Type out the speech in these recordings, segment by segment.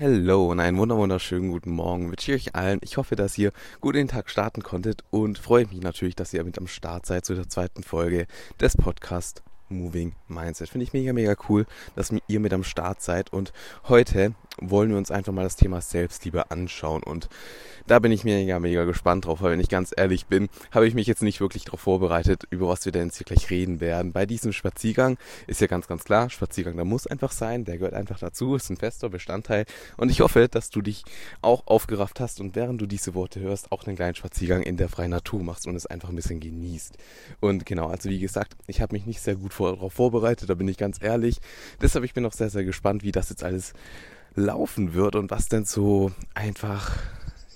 Hallo und einen wunderschönen guten Morgen wünsche ich euch allen. Ich hoffe, dass ihr gut in den Tag starten konntet und freue mich natürlich, dass ihr mit am Start seid zu der zweiten Folge des Podcasts Moving Mindset. Finde ich mega, mega cool, dass ihr mit am Start seid und heute wollen wir uns einfach mal das Thema Selbstliebe anschauen. Und da bin ich mega, mega gespannt drauf, weil wenn ich ganz ehrlich bin, habe ich mich jetzt nicht wirklich darauf vorbereitet, über was wir denn jetzt hier gleich reden werden. Bei diesem Spaziergang ist ja ganz, ganz klar, Spaziergang, der muss einfach sein, der gehört einfach dazu, ist ein fester Bestandteil. Und ich hoffe, dass du dich auch aufgerafft hast und während du diese Worte hörst, auch einen kleinen Spaziergang in der freien Natur machst und es einfach ein bisschen genießt. Und genau, also wie gesagt, ich habe mich nicht sehr gut darauf vorbereitet, da bin ich ganz ehrlich. Deshalb ich bin auch sehr, sehr gespannt, wie das jetzt alles laufen wird und was denn so einfach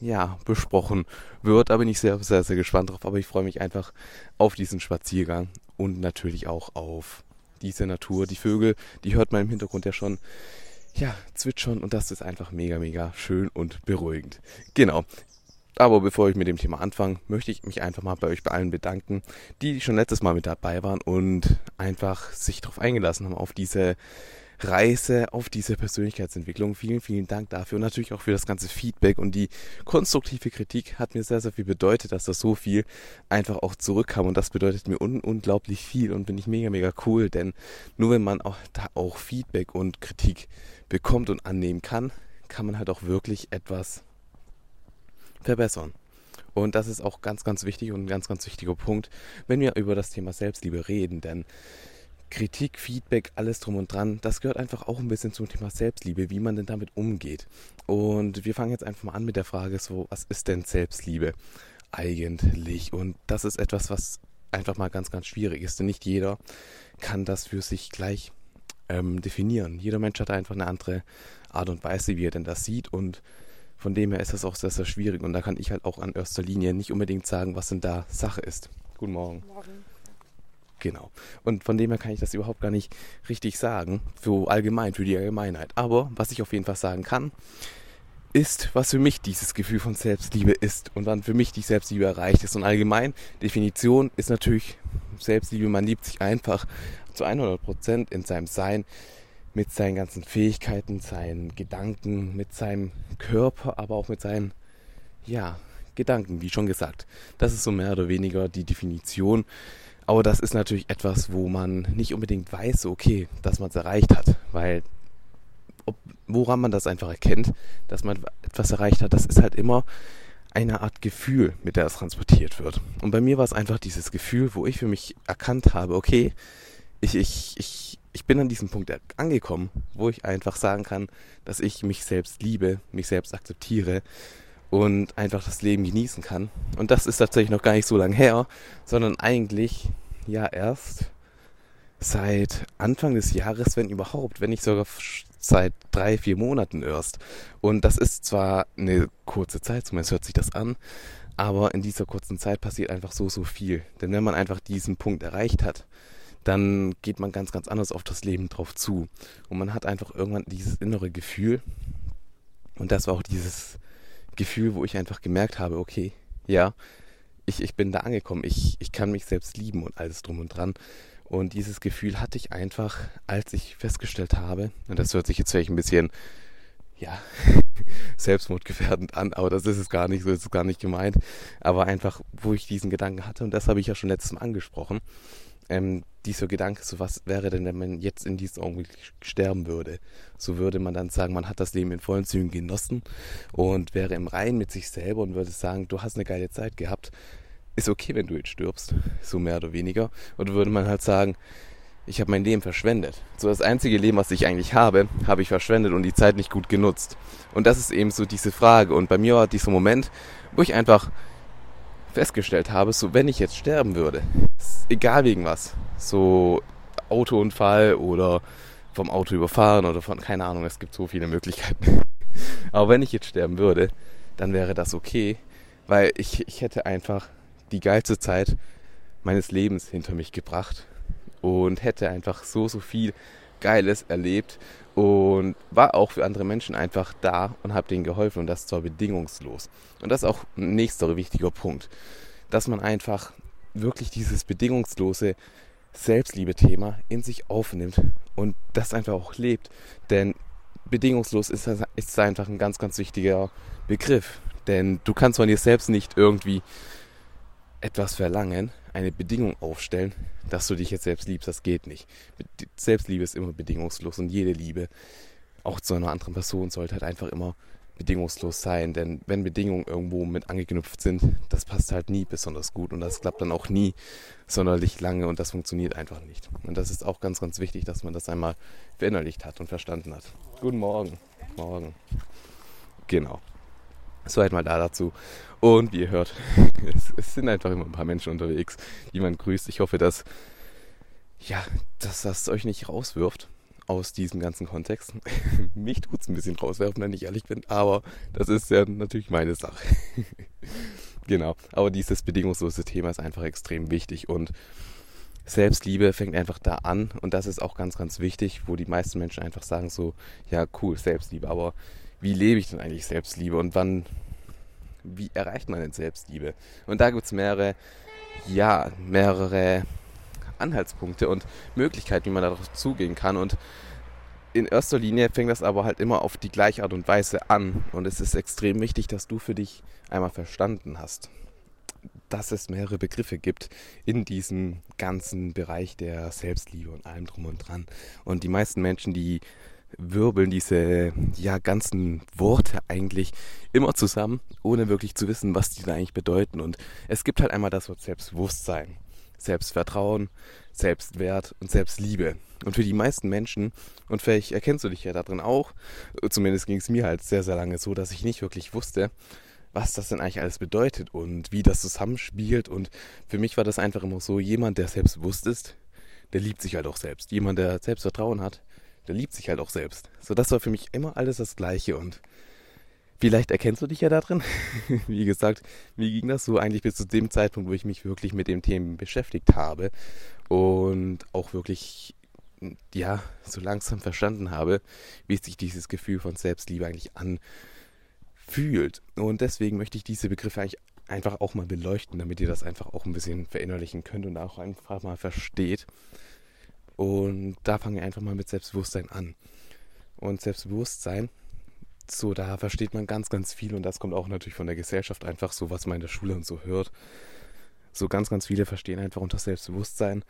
ja, besprochen wird. Da bin ich sehr, sehr, sehr gespannt drauf. Aber ich freue mich einfach auf diesen Spaziergang und natürlich auch auf diese Natur. Die Vögel, die hört man im Hintergrund ja schon, ja, zwitschern und das ist einfach mega, mega schön und beruhigend. Genau. Aber bevor ich mit dem Thema anfange, möchte ich mich einfach mal bei euch bei allen bedanken, die schon letztes Mal mit dabei waren und einfach sich darauf eingelassen haben, auf diese Reise auf diese Persönlichkeitsentwicklung. Vielen, vielen Dank dafür und natürlich auch für das ganze Feedback und die konstruktive Kritik hat mir sehr, sehr viel bedeutet, dass da so viel einfach auch zurückkam und das bedeutet mir un unglaublich viel und bin ich mega, mega cool, denn nur wenn man auch da auch Feedback und Kritik bekommt und annehmen kann, kann man halt auch wirklich etwas verbessern. Und das ist auch ganz, ganz wichtig und ein ganz, ganz wichtiger Punkt, wenn wir über das Thema Selbstliebe reden, denn Kritik, Feedback, alles drum und dran, das gehört einfach auch ein bisschen zum Thema Selbstliebe, wie man denn damit umgeht. Und wir fangen jetzt einfach mal an mit der Frage, so, was ist denn Selbstliebe eigentlich? Und das ist etwas, was einfach mal ganz, ganz schwierig ist, denn nicht jeder kann das für sich gleich ähm, definieren. Jeder Mensch hat einfach eine andere Art und Weise, wie er denn das sieht und von dem her ist das auch sehr, sehr schwierig und da kann ich halt auch an erster Linie nicht unbedingt sagen, was denn da Sache ist. Guten Morgen. Morgen. Genau. Und von dem her kann ich das überhaupt gar nicht richtig sagen, für allgemein, für die Allgemeinheit. Aber was ich auf jeden Fall sagen kann, ist, was für mich dieses Gefühl von Selbstliebe ist und wann für mich die Selbstliebe erreicht ist. Und allgemein, Definition ist natürlich Selbstliebe, man liebt sich einfach zu 100% in seinem Sein, mit seinen ganzen Fähigkeiten, seinen Gedanken, mit seinem Körper, aber auch mit seinen, ja, Gedanken, wie schon gesagt. Das ist so mehr oder weniger die Definition aber das ist natürlich etwas, wo man nicht unbedingt weiß, okay, dass man es erreicht hat, weil ob, woran man das einfach erkennt, dass man etwas erreicht hat, das ist halt immer eine Art Gefühl, mit der es transportiert wird. Und bei mir war es einfach dieses Gefühl, wo ich für mich erkannt habe, okay, ich, ich, ich, ich bin an diesem Punkt angekommen, wo ich einfach sagen kann, dass ich mich selbst liebe, mich selbst akzeptiere und einfach das Leben genießen kann. Und das ist tatsächlich noch gar nicht so lange her, sondern eigentlich ja erst seit Anfang des Jahres, wenn überhaupt, wenn nicht sogar seit drei, vier Monaten erst. Und das ist zwar eine kurze Zeit, zumindest hört sich das an, aber in dieser kurzen Zeit passiert einfach so, so viel. Denn wenn man einfach diesen Punkt erreicht hat, dann geht man ganz, ganz anders auf das Leben drauf zu. Und man hat einfach irgendwann dieses innere Gefühl. Und das war auch dieses Gefühl, wo ich einfach gemerkt habe, okay, ja, ich, ich bin da angekommen, ich, ich kann mich selbst lieben und alles drum und dran. Und dieses Gefühl hatte ich einfach, als ich festgestellt habe, und das hört sich jetzt vielleicht ein bisschen, ja, selbstmordgefährdend an, aber das ist es gar nicht, so ist es gar nicht gemeint. Aber einfach, wo ich diesen Gedanken hatte, und das habe ich ja schon letztes Mal angesprochen, ähm, dieser Gedanke, so was wäre denn, wenn man jetzt in diesem Augenblick sterben würde? So würde man dann sagen, man hat das Leben in vollen Zügen genossen und wäre im Reinen mit sich selber und würde sagen, du hast eine geile Zeit gehabt. Ist okay, wenn du jetzt stirbst, so mehr oder weniger. Oder würde man halt sagen, ich habe mein Leben verschwendet. So das einzige Leben, was ich eigentlich habe, habe ich verschwendet und die Zeit nicht gut genutzt. Und das ist eben so diese Frage. Und bei mir war dieser Moment, wo ich einfach festgestellt habe, so wenn ich jetzt sterben würde, egal wegen was, so Autounfall oder vom Auto überfahren oder von, keine Ahnung, es gibt so viele Möglichkeiten. Aber wenn ich jetzt sterben würde, dann wäre das okay, Weil ich, ich hätte einfach die geilste Zeit meines Lebens hinter mich gebracht und hätte einfach so, so viel Geiles erlebt und war auch für andere Menschen einfach da und habe denen geholfen und das zwar bedingungslos. Und das ist auch ein nächster wichtiger Punkt, dass man einfach wirklich dieses bedingungslose Selbstliebe-Thema in sich aufnimmt und das einfach auch lebt. Denn bedingungslos ist, ist einfach ein ganz, ganz wichtiger Begriff. Denn du kannst von dir selbst nicht irgendwie etwas verlangen, eine Bedingung aufstellen, dass du dich jetzt selbst liebst. Das geht nicht. Selbstliebe ist immer bedingungslos und jede Liebe, auch zu einer anderen Person, sollte halt einfach immer bedingungslos sein. Denn wenn Bedingungen irgendwo mit angeknüpft sind, das passt halt nie besonders gut und das klappt dann auch nie sonderlich lange und das funktioniert einfach nicht. Und das ist auch ganz, ganz wichtig, dass man das einmal verinnerlicht hat und verstanden hat. Guten Morgen. Morgen. Genau. Soweit mal da dazu. Und wie ihr hört, es, es, sind einfach immer ein paar Menschen unterwegs, die man grüßt. Ich hoffe, dass, ja, dass das euch nicht rauswirft aus diesem ganzen Kontext. Mich tut es ein bisschen rauswerfen, wenn ich ehrlich bin, aber das ist ja natürlich meine Sache. genau. Aber dieses bedingungslose Thema ist einfach extrem wichtig und Selbstliebe fängt einfach da an und das ist auch ganz, ganz wichtig, wo die meisten Menschen einfach sagen so, ja cool, Selbstliebe, aber wie lebe ich denn eigentlich Selbstliebe und wann, wie erreicht man denn Selbstliebe? Und da gibt es mehrere, ja, mehrere Anhaltspunkte und Möglichkeiten, wie man darauf zugehen kann. Und in erster Linie fängt das aber halt immer auf die gleiche Art und Weise an. Und es ist extrem wichtig, dass du für dich einmal verstanden hast, dass es mehrere Begriffe gibt in diesem ganzen Bereich der Selbstliebe und allem drum und dran. Und die meisten Menschen, die wirbeln diese ja ganzen Worte eigentlich immer zusammen, ohne wirklich zu wissen, was die da eigentlich bedeuten. Und es gibt halt einmal das Wort Selbstbewusstsein, Selbstvertrauen, Selbstwert und Selbstliebe. Und für die meisten Menschen, und vielleicht erkennst du dich ja darin auch, zumindest ging es mir halt sehr, sehr lange so, dass ich nicht wirklich wusste, was das denn eigentlich alles bedeutet und wie das zusammenspielt. Und für mich war das einfach immer so, jemand, der selbstbewusst ist, der liebt sich halt auch selbst. Jemand, der Selbstvertrauen hat, der liebt sich halt auch selbst. So, das war für mich immer alles das Gleiche und vielleicht erkennst du dich ja da drin. Wie gesagt, wie ging das so eigentlich bis zu dem Zeitpunkt, wo ich mich wirklich mit dem Thema beschäftigt habe und auch wirklich, ja, so langsam verstanden habe, wie sich dieses Gefühl von Selbstliebe eigentlich anfühlt. Und deswegen möchte ich diese Begriffe eigentlich einfach auch mal beleuchten, damit ihr das einfach auch ein bisschen verinnerlichen könnt und auch einfach mal versteht. Und da fangen wir einfach mal mit Selbstbewusstsein an. Und Selbstbewusstsein, so da versteht man ganz, ganz viel und das kommt auch natürlich von der Gesellschaft einfach so, was man in der Schule und so hört. So ganz, ganz viele verstehen einfach unter Selbstbewusstsein,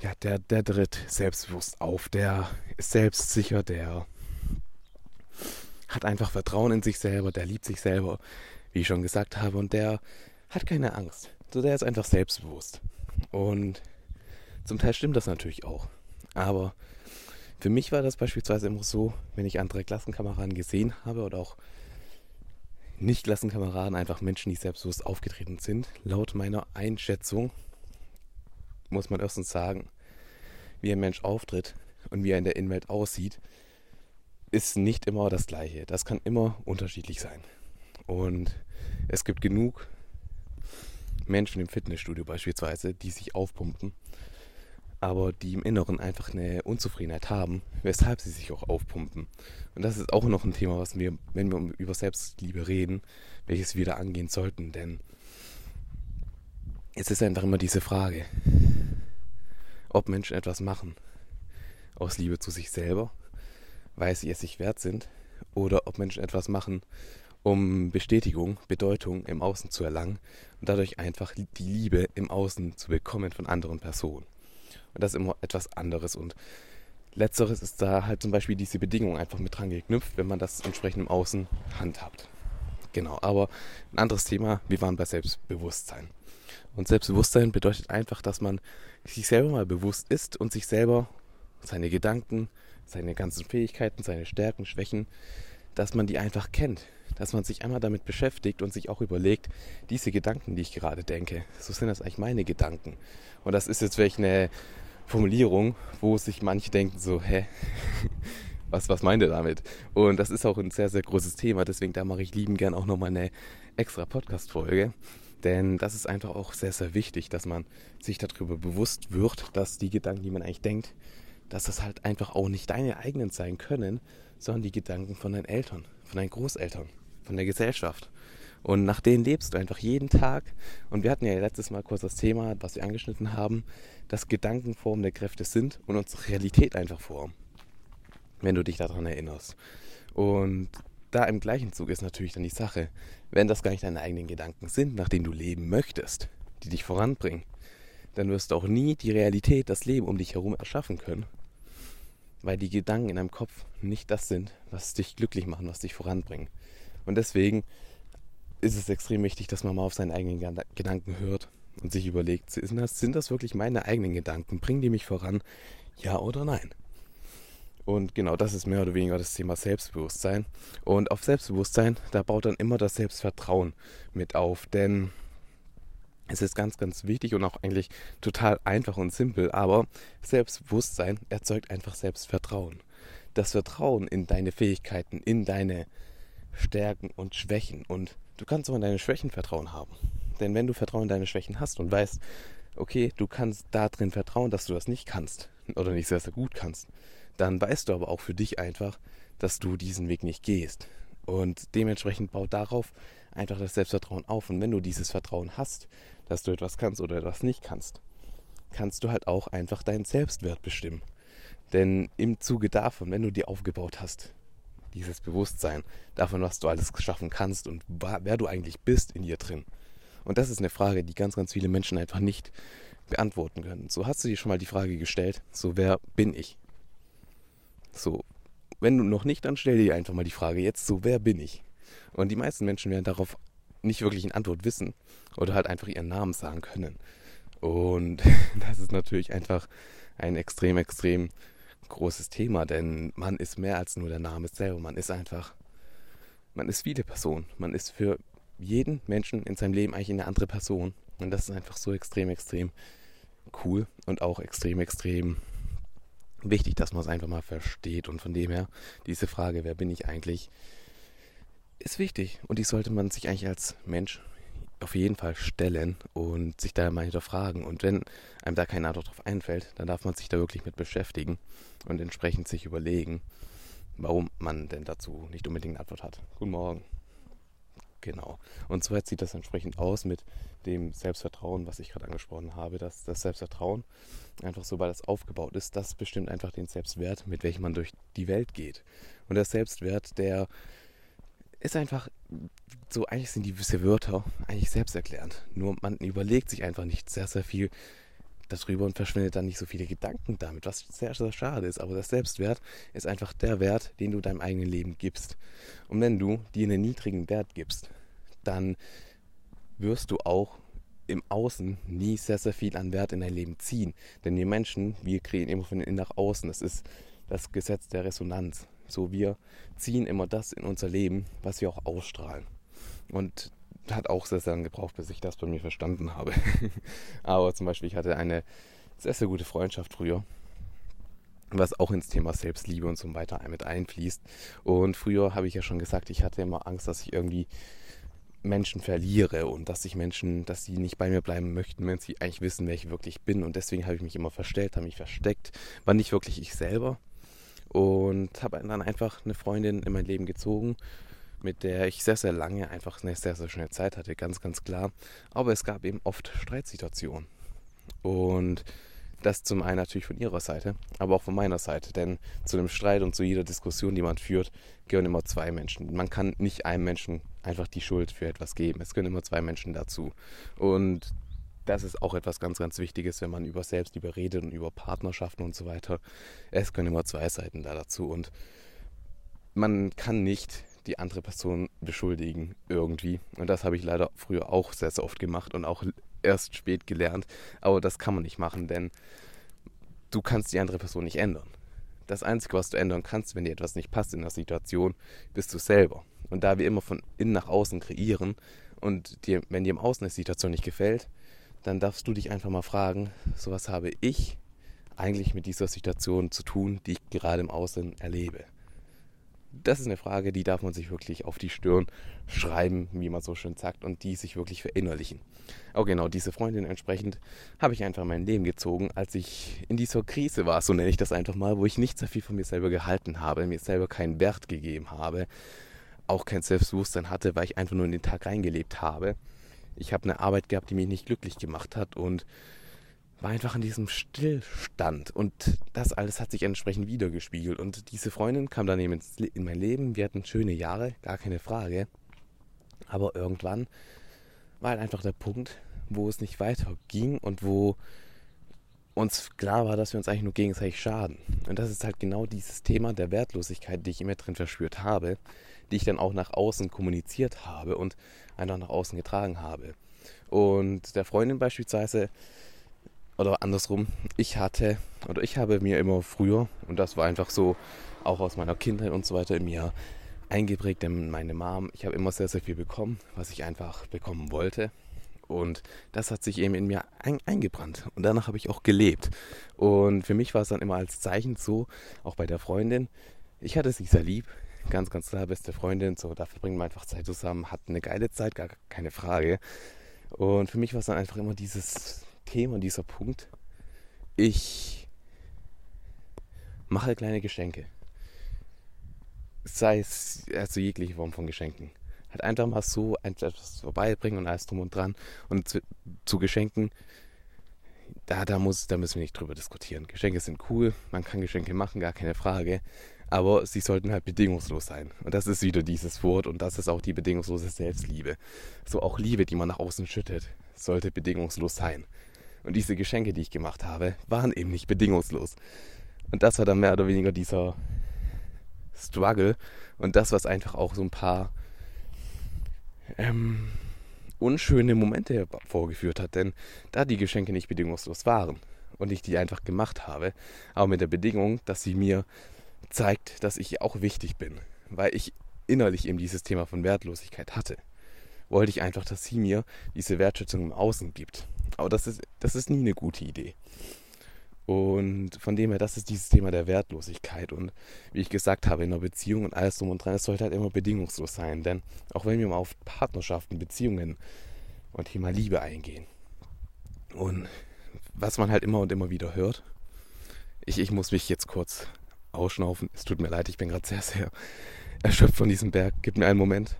ja, der, der tritt selbstbewusst auf, der ist selbstsicher, der hat einfach Vertrauen in sich selber, der liebt sich selber, wie ich schon gesagt habe, und der hat keine Angst. So, der ist einfach selbstbewusst. Und zum Teil stimmt das natürlich auch. Aber für mich war das beispielsweise immer so, wenn ich andere Klassenkameraden gesehen habe oder auch Nicht-Klassenkameraden, einfach Menschen, die selbstbewusst aufgetreten sind. Laut meiner Einschätzung muss man erstens sagen, wie ein Mensch auftritt und wie er in der Innenwelt aussieht, ist nicht immer das Gleiche. Das kann immer unterschiedlich sein. Und es gibt genug Menschen im Fitnessstudio beispielsweise, die sich aufpumpen aber die im Inneren einfach eine Unzufriedenheit haben, weshalb sie sich auch aufpumpen. Und das ist auch noch ein Thema, was wir, wenn wir über Selbstliebe reden, welches wir da angehen sollten, denn es ist einfach immer diese Frage, ob Menschen etwas machen aus Liebe zu sich selber, weil sie es sich wert sind, oder ob Menschen etwas machen, um Bestätigung, Bedeutung im Außen zu erlangen und dadurch einfach die Liebe im Außen zu bekommen von anderen Personen. Und das ist immer etwas anderes. Und letzteres ist da halt zum Beispiel diese Bedingung einfach mit dran geknüpft, wenn man das entsprechend im Außen handhabt. Genau, aber ein anderes Thema, wir waren bei Selbstbewusstsein. Und Selbstbewusstsein bedeutet einfach, dass man sich selber mal bewusst ist und sich selber seine Gedanken, seine ganzen Fähigkeiten, seine Stärken, Schwächen, dass man die einfach kennt. Dass man sich einmal damit beschäftigt und sich auch überlegt, diese Gedanken, die ich gerade denke, so sind das eigentlich meine Gedanken. Und das ist jetzt vielleicht eine Formulierung, wo sich manche denken so, hä, was, was meint ihr damit? Und das ist auch ein sehr, sehr großes Thema, deswegen da mache ich lieben gern auch nochmal eine extra Podcast-Folge. Denn das ist einfach auch sehr, sehr wichtig, dass man sich darüber bewusst wird, dass die Gedanken, die man eigentlich denkt, dass das halt einfach auch nicht deine eigenen sein können, sondern die Gedanken von deinen Eltern, von deinen Großeltern, von der Gesellschaft. Und nach denen lebst du einfach jeden Tag. Und wir hatten ja letztes Mal kurz das Thema, was wir angeschnitten haben, dass Gedankenformen der Kräfte sind und unsere Realität einfach formen. Wenn du dich daran erinnerst. Und da im gleichen Zug ist natürlich dann die Sache, wenn das gar nicht deine eigenen Gedanken sind, nach denen du leben möchtest, die dich voranbringen, dann wirst du auch nie die Realität, das Leben um dich herum erschaffen können. Weil die Gedanken in deinem Kopf nicht das sind, was dich glücklich machen, was dich voranbringen. Und deswegen ist es extrem wichtig, dass man mal auf seinen eigenen Gedanken hört und sich überlegt, sind das, sind das wirklich meine eigenen Gedanken? Bringen die mich voran? Ja oder nein? Und genau das ist mehr oder weniger das Thema Selbstbewusstsein. Und auf Selbstbewusstsein, da baut dann immer das Selbstvertrauen mit auf. Denn es ist ganz, ganz wichtig und auch eigentlich total einfach und simpel. Aber Selbstbewusstsein erzeugt einfach Selbstvertrauen. Das Vertrauen in deine Fähigkeiten, in deine Stärken und Schwächen. Und du kannst auch in deine Schwächen Vertrauen haben. Denn wenn du Vertrauen in deine Schwächen hast und weißt, okay, du kannst da drin vertrauen, dass du das nicht kannst oder nicht sehr, sehr gut kannst, dann weißt du aber auch für dich einfach, dass du diesen Weg nicht gehst. Und dementsprechend baut darauf einfach das Selbstvertrauen auf. Und wenn du dieses Vertrauen hast, dass du etwas kannst oder etwas nicht kannst, kannst du halt auch einfach deinen Selbstwert bestimmen. Denn im Zuge davon, wenn du dir aufgebaut hast, dieses Bewusstsein davon, was du alles schaffen kannst und wer du eigentlich bist in dir drin. Und das ist eine Frage, die ganz, ganz viele Menschen einfach nicht beantworten können. So hast du dir schon mal die Frage gestellt, so wer bin ich? So, wenn du noch nicht, dann stell dir einfach mal die Frage jetzt so, wer bin ich? Und die meisten Menschen werden darauf nicht wirklich eine Antwort wissen oder halt einfach ihren Namen sagen können. Und das ist natürlich einfach ein extrem, extrem großes Thema, denn man ist mehr als nur der Name selber. Man ist einfach, man ist viele Personen. Man ist für jeden Menschen in seinem Leben eigentlich eine andere Person. Und das ist einfach so extrem, extrem cool und auch extrem, extrem wichtig, dass man es einfach mal versteht. Und von dem her, diese Frage, wer bin ich eigentlich, ist wichtig. Und die sollte man sich eigentlich als Mensch auf jeden Fall stellen und sich da mal hinterfragen. Und wenn einem da keine Antwort drauf einfällt, dann darf man sich da wirklich mit beschäftigen und entsprechend sich überlegen, warum man denn dazu nicht unbedingt eine Antwort hat. Guten Morgen. Genau. Und so sieht das entsprechend aus mit dem Selbstvertrauen, was ich gerade angesprochen habe, dass das Selbstvertrauen einfach so, weil es aufgebaut ist, das bestimmt einfach den Selbstwert, mit welchem man durch die Welt geht. Und der Selbstwert, der ist einfach so, eigentlich sind diese Wörter eigentlich selbsterklärend. Nur man überlegt sich einfach nicht sehr, sehr viel darüber und verschwendet dann nicht so viele Gedanken damit, was sehr, sehr schade ist. Aber der Selbstwert ist einfach der Wert, den du deinem eigenen Leben gibst. Und wenn du dir einen niedrigen Wert gibst, dann wirst du auch im Außen nie sehr, sehr viel an Wert in dein Leben ziehen. Denn wir Menschen, wir kreieren immer von innen nach außen. Das ist das Gesetz der Resonanz. So, wir ziehen immer das in unser Leben, was wir auch ausstrahlen. Und hat auch sehr, sehr lange gebraucht, bis ich das bei mir verstanden habe. Aber zum Beispiel, ich hatte eine sehr, sehr gute Freundschaft früher, was auch ins Thema Selbstliebe und so weiter mit einfließt. Und früher habe ich ja schon gesagt, ich hatte immer Angst, dass ich irgendwie Menschen verliere und dass ich Menschen, dass sie nicht bei mir bleiben möchten, wenn sie eigentlich wissen, wer ich wirklich bin. Und deswegen habe ich mich immer verstellt, habe mich versteckt, war nicht wirklich ich selber. Und habe dann einfach eine Freundin in mein Leben gezogen mit der ich sehr, sehr lange einfach eine sehr, sehr schöne Zeit hatte, ganz, ganz klar. Aber es gab eben oft Streitsituationen. Und das zum einen natürlich von ihrer Seite, aber auch von meiner Seite. Denn zu einem Streit und zu jeder Diskussion, die man führt, gehören immer zwei Menschen. Man kann nicht einem Menschen einfach die Schuld für etwas geben. Es gehören immer zwei Menschen dazu. Und das ist auch etwas ganz, ganz Wichtiges, wenn man über Selbstliebe redet und über Partnerschaften und so weiter. Es gehören immer zwei Seiten da dazu. Und man kann nicht die andere Person beschuldigen irgendwie. Und das habe ich leider früher auch sehr, sehr oft gemacht und auch erst spät gelernt. Aber das kann man nicht machen, denn du kannst die andere Person nicht ändern. Das Einzige, was du ändern kannst, wenn dir etwas nicht passt in der Situation, bist du selber. Und da wir immer von innen nach außen kreieren und dir, wenn dir im Außen eine Situation nicht gefällt, dann darfst du dich einfach mal fragen, so was habe ich eigentlich mit dieser Situation zu tun, die ich gerade im Außen erlebe. das ist eine Frage, die darf man sich wirklich auf die Stirn schreiben, wie man so schön sagt, und die sich wirklich verinnerlichen. Auch genau, diese Freundin entsprechend habe ich einfach in mein Leben gezogen, als ich in dieser Krise war, so nenne ich das einfach mal, wo ich nicht sehr viel von mir selber gehalten habe, mir selber keinen Wert gegeben habe, auch kein Selbstbewusstsein hatte, weil ich einfach nur in den Tag reingelebt habe. Ich habe eine Arbeit gehabt, die mich nicht glücklich gemacht hat und war einfach in diesem Stillstand. Und das alles hat sich entsprechend wiedergespiegelt. Und diese Freundin kam dann eben in mein Leben. Wir hatten schöne Jahre, gar keine Frage. Aber irgendwann war halt einfach der Punkt, wo es nicht weiter ging und wo uns klar war, dass wir uns eigentlich nur gegenseitig schaden. Und das ist halt genau dieses Thema der Wertlosigkeit, die ich immer drin verspürt habe, die ich dann auch nach außen kommuniziert habe und einfach nach außen getragen habe. Und der Freundin beispielsweise oder andersrum, ich hatte oder ich habe mir immer früher, und das war einfach so auch aus meiner Kindheit und so weiter in mir eingeprägt, denn meine Mom, ich habe immer sehr, sehr viel bekommen, was ich einfach bekommen wollte. Und das hat sich eben in mir ein, eingebrannt. Und danach habe ich auch gelebt. Und für mich war es dann immer als Zeichen so, auch bei der Freundin, ich hatte sie sehr lieb, ganz, ganz klar, beste Freundin, so, da verbringen wir einfach Zeit zusammen, hatten eine geile Zeit, gar keine Frage. Und für mich war es dann einfach immer dieses Thema, dieser Punkt. Ich mache kleine Geschenke. Sei es also jegliche Form von Geschenken. Halt einfach mal so etwas vorbeibringen und alles drum und dran. Und zu, zu Geschenken, da, da, muss, da müssen wir nicht drüber diskutieren. Geschenke sind cool, man kann Geschenke machen, gar keine Frage. Aber sie sollten halt bedingungslos sein. Und das ist wieder dieses Wort und das ist auch die bedingungslose Selbstliebe. So auch Liebe, die man nach außen schüttet, sollte bedingungslos sein. Und diese Geschenke, die ich gemacht habe, waren eben nicht bedingungslos. Und das war dann mehr oder weniger dieser Struggle und das, was einfach auch so ein paar ähm, unschöne Momente hervorgeführt hat. Denn da die Geschenke nicht bedingungslos waren und ich die einfach gemacht habe, aber mit der Bedingung, dass sie mir zeigt, dass ich auch wichtig bin, weil ich innerlich eben dieses Thema von Wertlosigkeit hatte, wollte ich einfach, dass sie mir diese Wertschätzung im Außen gibt. Aber das ist, das ist nie eine gute Idee. Und von dem her, das ist dieses Thema der Wertlosigkeit. Und wie ich gesagt habe, in einer Beziehung und alles drum und dran, es sollte halt immer bedingungslos sein. Denn auch wenn wir mal auf Partnerschaften, Beziehungen und Thema Liebe eingehen und was man halt immer und immer wieder hört, ich, ich muss mich jetzt kurz ausschnaufen. Es tut mir leid, ich bin gerade sehr, sehr erschöpft von diesem Berg. Gib mir einen Moment.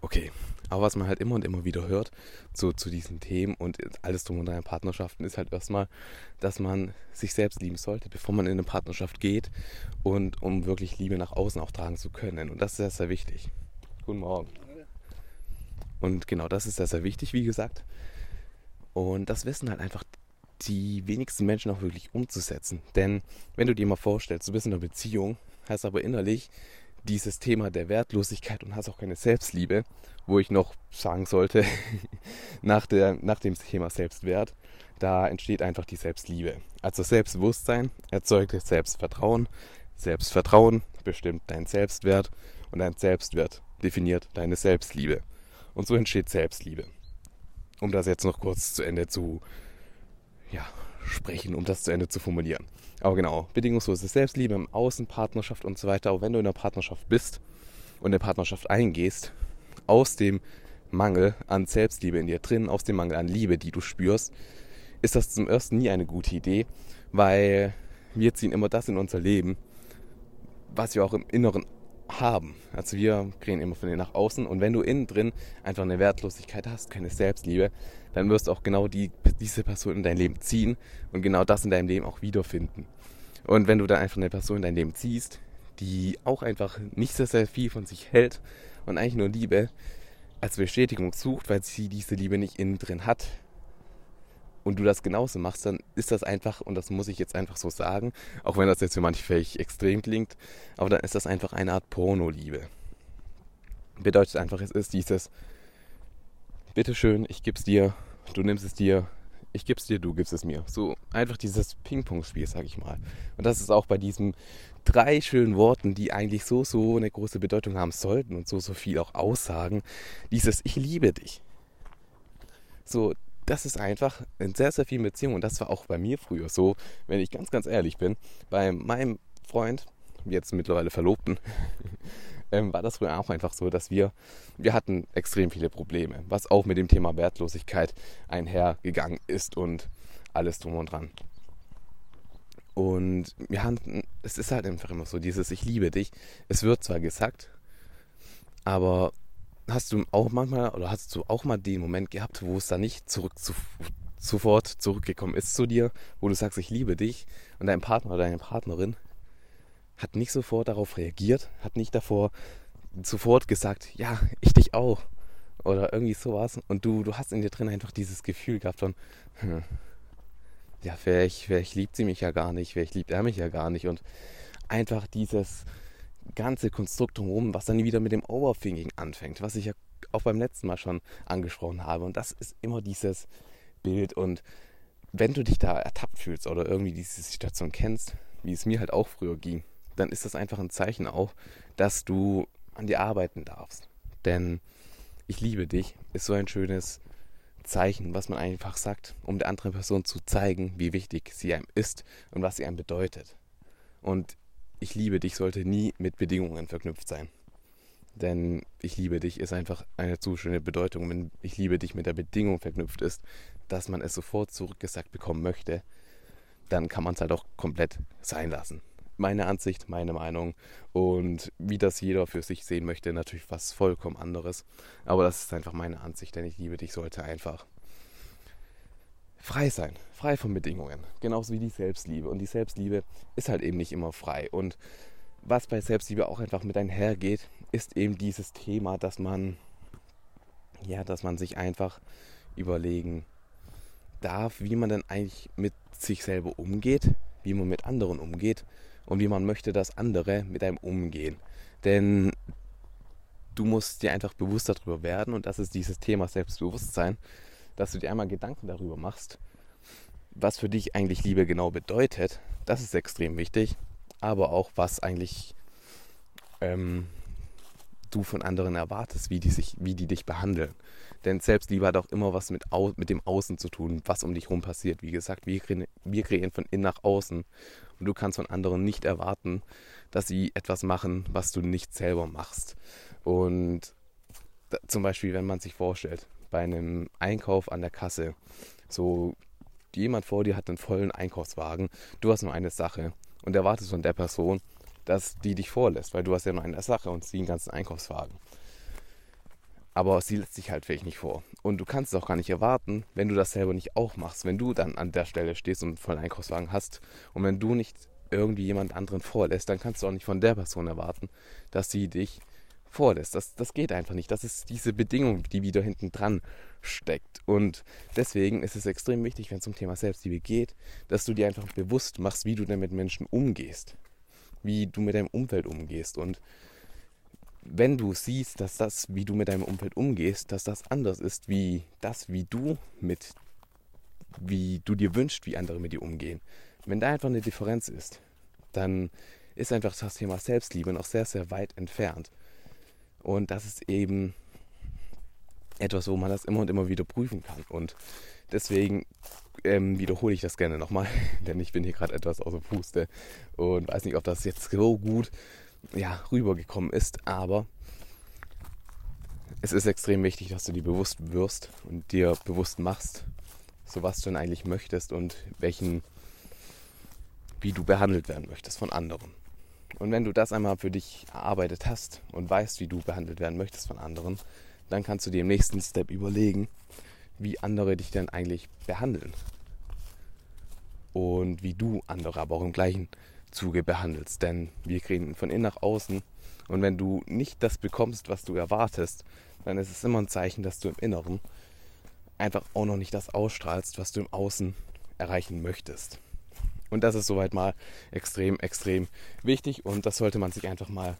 Okay, aber was man halt immer und immer wieder hört zu, zu diesen Themen und alles drum und dran Partnerschaften ist halt erstmal, dass man sich selbst lieben sollte, bevor man in eine Partnerschaft geht und um wirklich Liebe nach außen auch tragen zu können. Und das ist sehr, sehr wichtig. Guten Morgen. Und genau das ist sehr, sehr wichtig, wie gesagt. Und das wissen halt einfach die wenigsten Menschen auch wirklich umzusetzen. Denn wenn du dir mal vorstellst, du bist in einer Beziehung, hast aber innerlich dieses Thema der Wertlosigkeit und hast auch keine Selbstliebe, wo ich noch sagen sollte, nach, der, nach dem Thema Selbstwert, da entsteht einfach die Selbstliebe. Also Selbstbewusstsein erzeugt Selbstvertrauen, Selbstvertrauen bestimmt deinen Selbstwert und dein Selbstwert definiert deine Selbstliebe. Und so entsteht Selbstliebe. Um das jetzt noch kurz zu Ende zu ja, sprechen, um das zu Ende zu formulieren. Aber genau, bedingungslose Selbstliebe im Außen, Partnerschaft und so weiter. Auch wenn du in einer Partnerschaft bist und eine Partnerschaft eingehst, aus dem Mangel an Selbstliebe in dir drin, aus dem Mangel an Liebe, die du spürst, ist das zum ersten nie eine gute Idee, weil wir ziehen immer das in unser Leben, was wir auch im Inneren haben. Also wir kriegen immer von dir nach außen und wenn du innen drin einfach eine Wertlosigkeit hast, keine Selbstliebe, dann wirst du auch genau die, diese Person in dein Leben ziehen und genau das in deinem Leben auch wiederfinden. Und wenn du dann einfach eine Person in dein Leben ziehst, die auch einfach nicht sehr, sehr viel von sich hält und eigentlich nur Liebe als Bestätigung sucht, weil sie diese Liebe nicht innen drin hat, und du das genauso machst, dann ist das einfach, und das muss ich jetzt einfach so sagen, auch wenn das jetzt für manche vielleicht extrem klingt, aber dann ist das einfach eine Art Porno-Liebe. Bedeutet einfach, es ist dieses, bitteschön, ich gib's dir, du nimmst es dir, ich gib's dir, du gibst es mir. So einfach dieses Ping-Pong-Spiel, sag ich mal. Und das ist auch bei diesen drei schönen Worten, die eigentlich so, so eine große Bedeutung haben sollten und so, so viel auch aussagen. Dieses Ich liebe dich. So, das ist einfach in sehr, sehr vielen Beziehungen, und das war auch bei mir früher so, wenn ich ganz, ganz ehrlich bin, bei meinem Freund, jetzt mittlerweile Verlobten, ähm, war das früher auch einfach so, dass wir, wir hatten extrem viele Probleme, was auch mit dem Thema Wertlosigkeit einhergegangen ist und alles drum und dran. Und wir haben, es ist halt einfach immer so, dieses Ich liebe dich. Es wird zwar gesagt, aber hast du auch manchmal oder hast du auch mal den Moment gehabt, wo es dann nicht zurück zu, sofort zurückgekommen ist zu dir, wo du sagst, ich liebe dich und dein Partner oder deine Partnerin hat nicht sofort darauf reagiert, hat nicht davor sofort gesagt, ja, ich dich auch oder irgendwie sowas. Und du, du hast in dir drin einfach dieses Gefühl gehabt von, hm, ja, vielleicht, vielleicht liebt sie mich ja gar nicht, vielleicht liebt er mich ja gar nicht. Und einfach dieses ganze Konstrukt drumherum, was dann wieder mit dem Overthinking anfängt, was ich ja auch beim letzten Mal schon angesprochen habe. Und das ist immer dieses Bild. Und wenn du dich da ertappt fühlst oder irgendwie diese Situation kennst, wie es mir halt auch früher ging, dann ist das einfach ein Zeichen auch, dass du an dir arbeiten darfst. Denn ich liebe dich ist so ein schönes Zeichen, was man einfach sagt, um der anderen Person zu zeigen, wie wichtig sie einem ist und was sie einem bedeutet. Und ich liebe dich sollte nie mit Bedingungen verknüpft sein. Denn ich liebe dich ist einfach eine zu schöne Bedeutung. Wenn ich liebe dich mit der Bedingung verknüpft ist, dass man es sofort zurückgesagt bekommen möchte, dann kann man es halt auch komplett sein lassen meine Ansicht, meine Meinung und wie das jeder für sich sehen möchte, natürlich was vollkommen anderes. Aber das ist einfach meine Ansicht, denn ich liebe dich sollte einfach frei sein, frei von Bedingungen, genauso wie die Selbstliebe. Und die Selbstliebe ist halt eben nicht immer frei. Und was bei Selbstliebe auch einfach mit einhergeht, ist eben dieses Thema, dass man, ja, dass man sich einfach überlegen darf, wie man denn eigentlich mit sich selber umgeht, wie man mit anderen umgeht und wie man möchte, dass andere mit einem umgehen. Denn du musst dir einfach bewusst darüber werden und das ist dieses Thema Selbstbewusstsein, dass du dir einmal Gedanken darüber machst, was für dich eigentlich Liebe genau bedeutet. Das ist extrem wichtig, aber auch was eigentlich ähm, du von anderen erwartest, wie die, sich, wie die dich behandeln. Denn Selbstliebe hat auch immer was mit, mit dem Außen zu tun, was um dich herum passiert. Wie gesagt, wir kreieren, wir kreieren von innen nach außen. Und du kannst von anderen nicht erwarten, dass sie etwas machen, was du nicht selber machst. Und da, zum Beispiel, wenn man sich vorstellt, bei einem Einkauf an der Kasse, so jemand vor dir hat einen vollen Einkaufswagen, du hast nur eine Sache und erwartest von der Person, dass die dich vorlässt, weil du hast ja nur eine Sache und sie einen ganzen Einkaufswagen. Aber sie lässt sich halt vielleicht nicht vor. Und du kannst es auch gar nicht erwarten, wenn du das selber nicht auch machst. Wenn du dann an der Stelle stehst und einen vollen Einkaufswagen hast und wenn du nicht irgendwie jemand anderen vorlässt, dann kannst du auch nicht von der Person erwarten, dass sie dich vorlässt. Das, das geht einfach nicht. Das ist diese Bedingung, die wieder hinten dran steckt. Und deswegen ist es extrem wichtig, wenn es um Thema Selbstliebe geht, dass du dir einfach bewusst machst, wie du denn mit Menschen umgehst wie du mit deinem Umfeld umgehst. Und wenn du siehst, dass das, wie du mit deinem Umfeld umgehst, dass das anders ist wie das, wie du mit, wie du dir wünschst, wie andere mit dir umgehen, wenn da einfach eine Differenz ist, dann ist einfach das Thema Selbstliebe noch sehr, sehr weit entfernt. Und das ist eben etwas, wo man das immer und immer wieder prüfen kann. Und deswegen ähm, wiederhole ich das gerne nochmal, denn ich bin hier gerade etwas aus der Puste und weiß nicht, ob das jetzt so gut ja, rübergekommen ist, aber es ist extrem wichtig, dass du dir bewusst wirst und dir bewusst machst, so was du denn eigentlich möchtest und welchen, wie du behandelt werden möchtest von anderen. Und wenn du das einmal für dich erarbeitet hast und weißt, wie du behandelt werden möchtest von anderen, dann kannst du dir im nächsten Step überlegen, wie andere dich denn eigentlich behandeln. Und wie du andere aber auch im gleichen Zuge behandelst. Denn wir kriegen von innen nach außen. Und wenn du nicht das bekommst, was du erwartest, dann ist es immer ein Zeichen, dass du im Inneren einfach auch noch nicht das ausstrahlst, was du im Außen erreichen möchtest. Und das ist soweit mal extrem, extrem wichtig und das sollte man sich einfach mal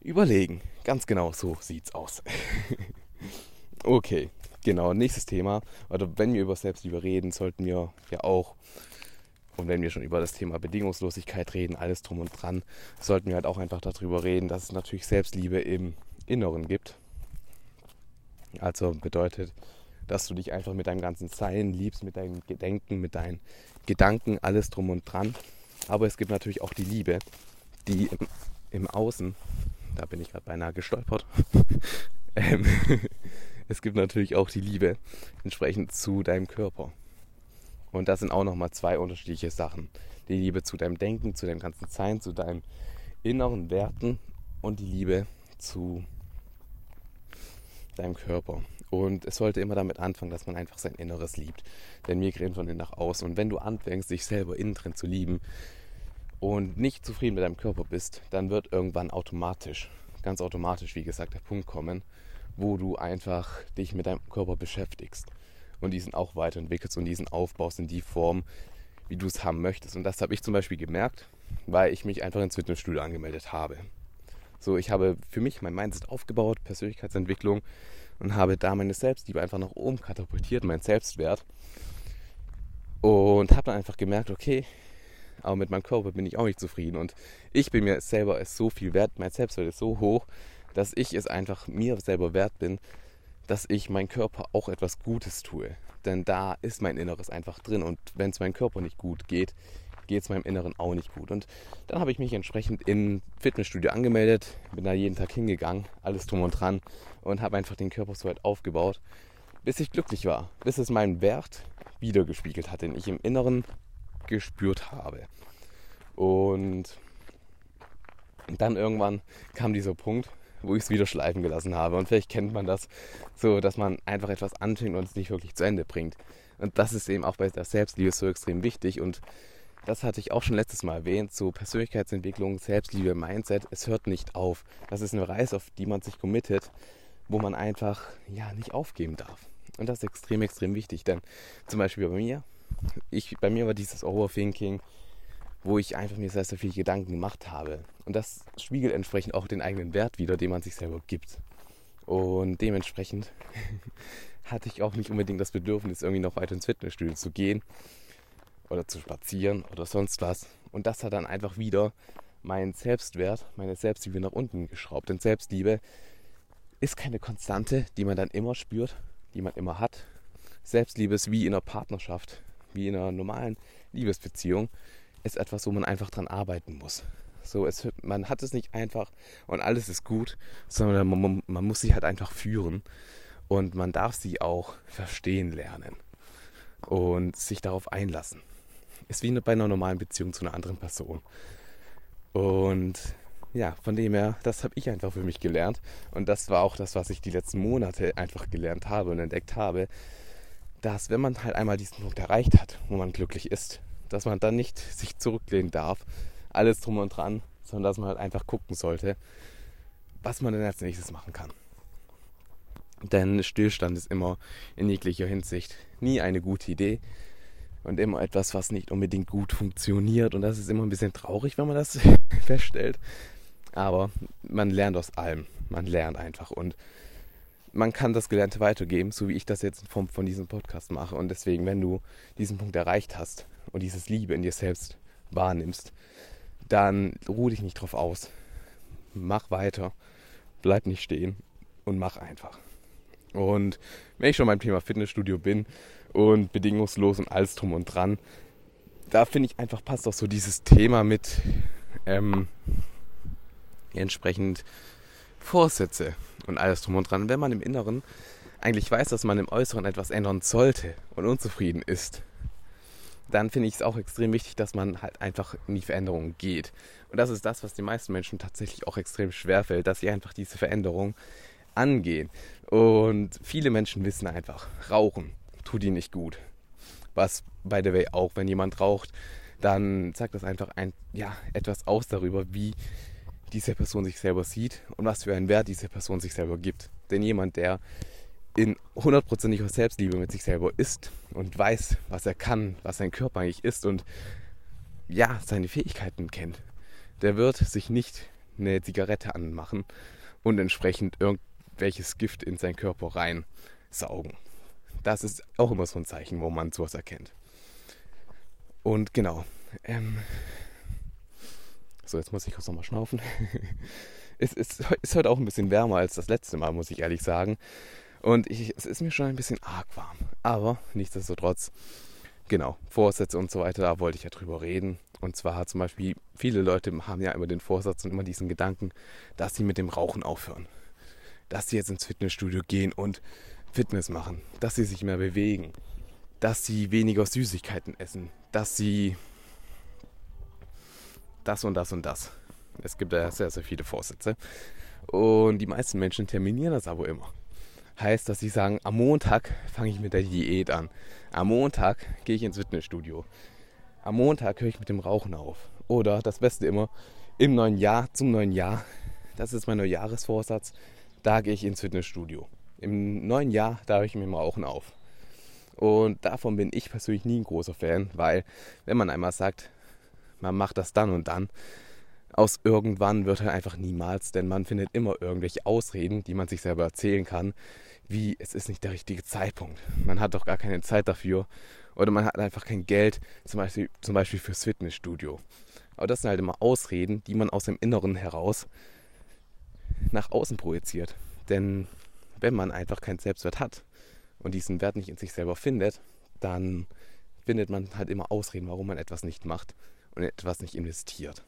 überlegen. Ganz genau so sieht's aus. okay, genau, nächstes Thema. Oder wenn wir über Selbstliebe reden, sollten wir ja auch, und wenn wir schon über das Thema Bedingungslosigkeit reden, alles drum und dran, sollten wir halt auch einfach darüber reden, dass es natürlich Selbstliebe im Inneren gibt. Also bedeutet, dass du dich einfach mit deinem ganzen Sein liebst, mit deinen Gedenken, mit deinen Gedanken, alles drum und dran. Aber es gibt natürlich auch die Liebe, die im, im Außen, da bin ich gerade beinahe gestolpert, ähm, es gibt natürlich auch die Liebe entsprechend zu deinem Körper. Und das sind auch nochmal zwei unterschiedliche Sachen. Die Liebe zu deinem Denken, zu deinem ganzen Sein, zu deinen inneren Werten und die Liebe zu deinem Körper. Und es sollte immer damit anfangen, dass man einfach sein Inneres liebt. Denn wir gehen von innen nach außen. Und wenn du anfängst, dich selber innen drin zu lieben und nicht zufrieden mit deinem Körper bist, dann wird irgendwann automatisch, ganz automatisch, wie gesagt, der Punkt kommen, wo du einfach dich mit deinem Körper beschäftigst und diesen auch weiterentwickelst und diesen aufbaust in die Form, wie du es haben möchtest. Und das habe ich zum Beispiel gemerkt, weil ich mich einfach ins Fitnessstudio angemeldet habe. So, ich habe für mich mein Mindset aufgebaut, Persönlichkeitsentwicklung und habe da meine Selbstliebe einfach nach oben katapultiert, mein Selbstwert. Und habe dann einfach gemerkt, okay, aber mit meinem Körper bin ich auch nicht zufrieden. Und ich bin mir selber so viel wert, mein Selbstwert ist so hoch, dass ich es einfach mir selber wert bin, dass ich meinem Körper auch etwas Gutes tue. Denn da ist mein Inneres einfach drin. Und wenn es meinem Körper nicht gut geht, geht es meinem Inneren auch nicht gut. Und dann habe ich mich entsprechend im Fitnessstudio angemeldet, bin da jeden Tag hingegangen, alles drum und dran und habe einfach den Körper so weit aufgebaut, bis ich glücklich war, bis es meinen Wert wiedergespiegelt hat, den ich im Inneren gespürt habe. Und dann irgendwann kam dieser Punkt, wo ich es wieder schleifen gelassen habe. Und vielleicht kennt man das so, dass man einfach etwas anfängt und es nicht wirklich zu Ende bringt. Und das ist eben auch bei der Selbstliebe so extrem wichtig. Und das hatte ich auch schon letztes Mal erwähnt, so Persönlichkeitsentwicklung, Selbstliebe, Mindset, es hört nicht auf. Das ist eine Reise, auf die man sich committet, wo man einfach ja nicht aufgeben darf. Und das ist extrem, extrem wichtig, denn zum Beispiel bei mir, ich, bei mir war dieses Overthinking, wo ich einfach mir sehr, sehr viele Gedanken gemacht habe. Und das spiegelt entsprechend auch den eigenen Wert wieder, den man sich selber gibt. Und dementsprechend hatte ich auch nicht unbedingt das Bedürfnis, irgendwie noch weiter ins Fitnessstudio zu gehen oder zu spazieren oder sonst was. Und das hat dann einfach wieder meinen Selbstwert, meine Selbstliebe nach unten geschraubt. Denn Selbstliebe ist keine Konstante, die man dann immer spürt, die man immer hat. Selbstliebe ist wie in einer Partnerschaft, wie in einer normalen Liebesbeziehung, ist etwas, wo man einfach dran arbeiten muss. So, es, man hat es nicht einfach und alles ist gut, sondern man, man muss sie halt einfach führen und man darf sie auch verstehen lernen und sich darauf einlassen ist wie bei einer normalen Beziehung zu einer anderen Person. Und ja, von dem her, das habe ich einfach für mich gelernt. Und das war auch das, was ich die letzten Monate einfach gelernt habe und entdeckt habe, dass wenn man halt einmal diesen Punkt erreicht hat, wo man glücklich ist, dass man dann nicht sich zurücklehnen darf, alles drum und dran, sondern dass man halt einfach gucken sollte, was man denn als nächstes machen kann. Denn Stillstand ist immer in jeglicher Hinsicht nie eine gute Idee und immer etwas, was nicht unbedingt gut funktioniert. Und das ist immer ein bisschen traurig, wenn man das feststellt. Aber man lernt aus allem. Man lernt einfach. Und man kann das Gelernte weitergeben, so wie ich das jetzt in Form von diesem Podcast mache. Und deswegen, wenn du diesen Punkt erreicht hast und dieses Liebe in dir selbst wahrnimmst, dann ruh dich nicht drauf aus. Mach weiter. Bleib nicht stehen und mach einfach. Und wenn ich schon beim Thema Fitnessstudio bin, und bedingungslos und alles drum und dran. Da finde ich einfach passt auch so dieses Thema mit ähm, entsprechend Vorsätze und alles drum und dran. Wenn man im Inneren eigentlich weiß, dass man im Äußeren etwas ändern sollte und unzufrieden ist, dann finde ich es auch extrem wichtig, dass man halt einfach in die Veränderung geht. Und das ist das, was den meisten Menschen tatsächlich auch extrem schwer fällt, dass sie einfach diese Veränderung angehen. Und viele Menschen wissen einfach, Rauchen tut ihnen nicht gut. Was, by the way, auch, wenn jemand raucht, dann sagt das einfach ein, ja, etwas aus darüber, wie diese Person sich selber sieht und was für einen Wert diese Person sich selber gibt. Denn jemand, der in hundertprozentiger Selbstliebe mit sich selber ist und weiß, was er kann, was sein Körper eigentlich ist und ja, seine Fähigkeiten kennt, der wird sich nicht eine Zigarette anmachen und entsprechend irgendwelches Gift in seinen Körper reinsaugen das ist auch immer so ein Zeichen, wo man sowas erkennt. Und genau. Ähm, so, jetzt muss ich kurz nochmal schnaufen. es, es ist heute auch ein bisschen wärmer als das letzte Mal, muss ich ehrlich sagen. Und ich, es ist mir schon ein bisschen arg warm. Aber nichtsdestotrotz, genau, Vorsätze und so weiter, da wollte ich ja drüber reden. Und zwar zum Beispiel, viele Leute haben ja immer den Vorsatz und immer diesen Gedanken, dass sie mit dem Rauchen aufhören. Dass sie jetzt ins Fitnessstudio gehen und Fitness machen. Dass sie sich mehr bewegen. Dass sie weniger Süßigkeiten essen. Dass sie das und das und das. Es gibt ja sehr, sehr viele Vorsätze. Und die meisten Menschen terminieren das aber immer. Heißt, dass sie sagen, am Montag fange ich mit der Diät an. Am Montag gehe ich ins Fitnessstudio. Am Montag höre ich mit dem Rauchen auf. Oder das Beste immer, im neuen Jahr, zum neuen Jahr, das ist mein Neujahresvorsatz, da gehe ich ins Fitnessstudio. Im neuen Jahr, da höre ich mit dem Rauchen auf. Und davon bin ich persönlich nie ein großer Fan, weil wenn man einmal sagt, man macht das dann und dann, aus irgendwann wird er einfach niemals, denn man findet immer irgendwelche Ausreden, die man sich selber erzählen kann, wie es ist nicht der richtige Zeitpunkt. Man hat doch gar keine Zeit dafür oder man hat einfach kein Geld, zum Beispiel, zum Beispiel fürs Fitnessstudio. Aber das sind halt immer Ausreden, die man aus dem Inneren heraus nach außen projiziert. Denn wenn man einfach keinen Selbstwert hat und diesen Wert nicht in sich selber findet, dann findet man halt immer Ausreden, warum man etwas nicht macht und etwas nicht investiert.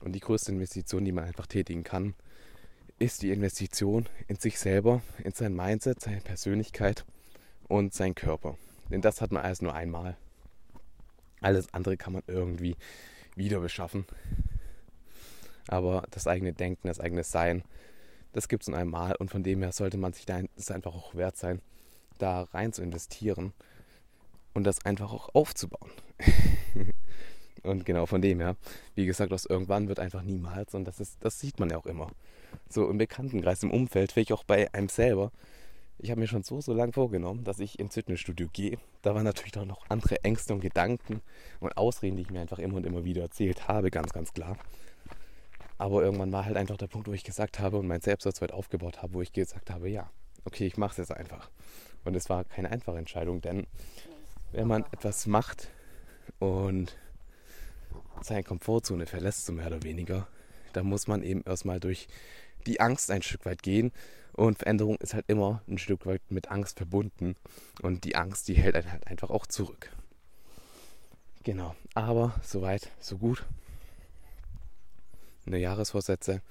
Und die größte Investition, die man einfach tätigen kann, ist die Investition in sich selber, in sein Mindset, seine Persönlichkeit und seinen Körper. Denn das hat man alles nur einmal. Alles andere kann man irgendwie wieder beschaffen. Aber das eigene Denken, das eigene Sein, das gibt es nur einmal. Und von dem her sollte man sich da das einfach auch wert sein, da rein zu investieren und das einfach auch aufzubauen. Und genau von dem her, wie gesagt, aus irgendwann wird einfach niemals. Und das, ist, das sieht man ja auch immer. So im Bekanntenkreis, im Umfeld, vielleicht auch bei einem selber. Ich habe mir schon so, so lange vorgenommen, dass ich ins Fitnessstudio gehe. Da waren natürlich auch noch andere Ängste und Gedanken und Ausreden, die ich mir einfach immer und immer wieder erzählt habe, ganz, ganz klar. Aber irgendwann war halt einfach der Punkt, wo ich gesagt habe und mein Selbstwert aufgebaut habe, wo ich gesagt habe, ja, okay, ich mache es jetzt einfach. Und es war keine einfache Entscheidung, denn wenn man etwas macht und seine Komfortzone verlässt, so mehr oder weniger, da muss man eben erstmal durch die Angst ein Stück weit gehen. Und Veränderung ist halt immer ein Stück weit mit Angst verbunden. Und die Angst, die hält einen halt einfach auch zurück. Genau, aber soweit, so gut. Eine Jahresvorsätze.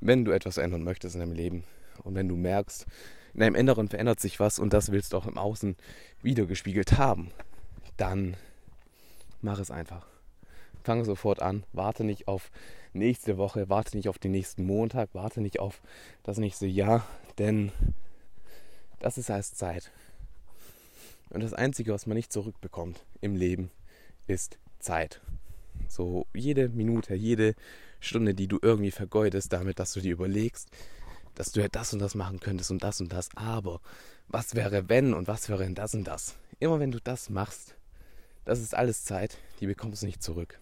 Wenn du etwas ändern möchtest in deinem Leben und wenn du merkst, in deinem Inneren verändert sich was und das willst du auch im Außen wiedergespiegelt haben, dann mach es einfach fange sofort an. Warte nicht auf nächste Woche, warte nicht auf den nächsten Montag, warte nicht auf das nächste Jahr, denn das ist erst Zeit. Und das Einzige, was man nicht zurückbekommt im Leben, ist Zeit. So jede Minute, jede Stunde, die du irgendwie vergeudest, damit, dass du dir überlegst, dass du ja das und das machen könntest und das und das, aber was wäre wenn und was wäre denn das und das? Immer wenn du das machst, das ist alles Zeit, die bekommst du nicht zurück.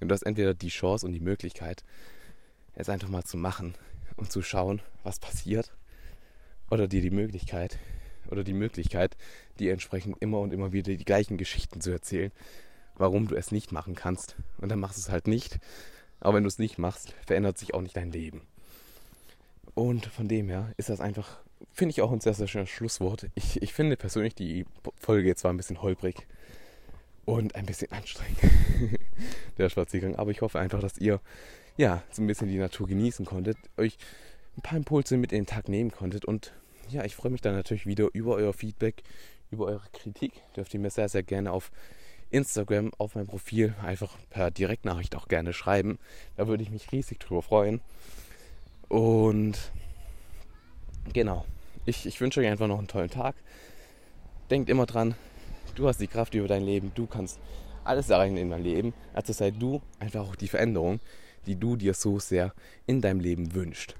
Und du hast entweder die Chance und die Möglichkeit, es einfach mal zu machen und zu schauen, was passiert. Oder dir die Möglichkeit, oder die Möglichkeit, dir entsprechend immer und immer wieder die gleichen Geschichten zu erzählen, warum du es nicht machen kannst. Und dann machst du es halt nicht. Aber wenn du es nicht machst, verändert sich auch nicht dein Leben. Und von dem her ist das einfach, finde ich auch ein sehr, sehr schönes Schlusswort. Ich, ich finde persönlich die Folge jetzt zwar ein bisschen holprig, und ein bisschen anstrengend, der Spaziergang. Aber ich hoffe einfach, dass ihr ja so ein bisschen die Natur genießen konntet, euch ein paar Impulse mit in den Tag nehmen konntet. Und ja, ich freue mich dann natürlich wieder über euer Feedback, über eure Kritik. Dürft ihr mir sehr, sehr gerne auf Instagram, auf mein Profil einfach per Direktnachricht auch gerne schreiben. Da würde ich mich riesig drüber freuen. Und genau, ich, ich wünsche euch einfach noch einen tollen Tag. Denkt immer dran, Du hast die Kraft über dein Leben. Du kannst alles erreichen in deinem Leben. Also sei du einfach auch die Veränderung, die du dir so sehr in deinem Leben wünschst.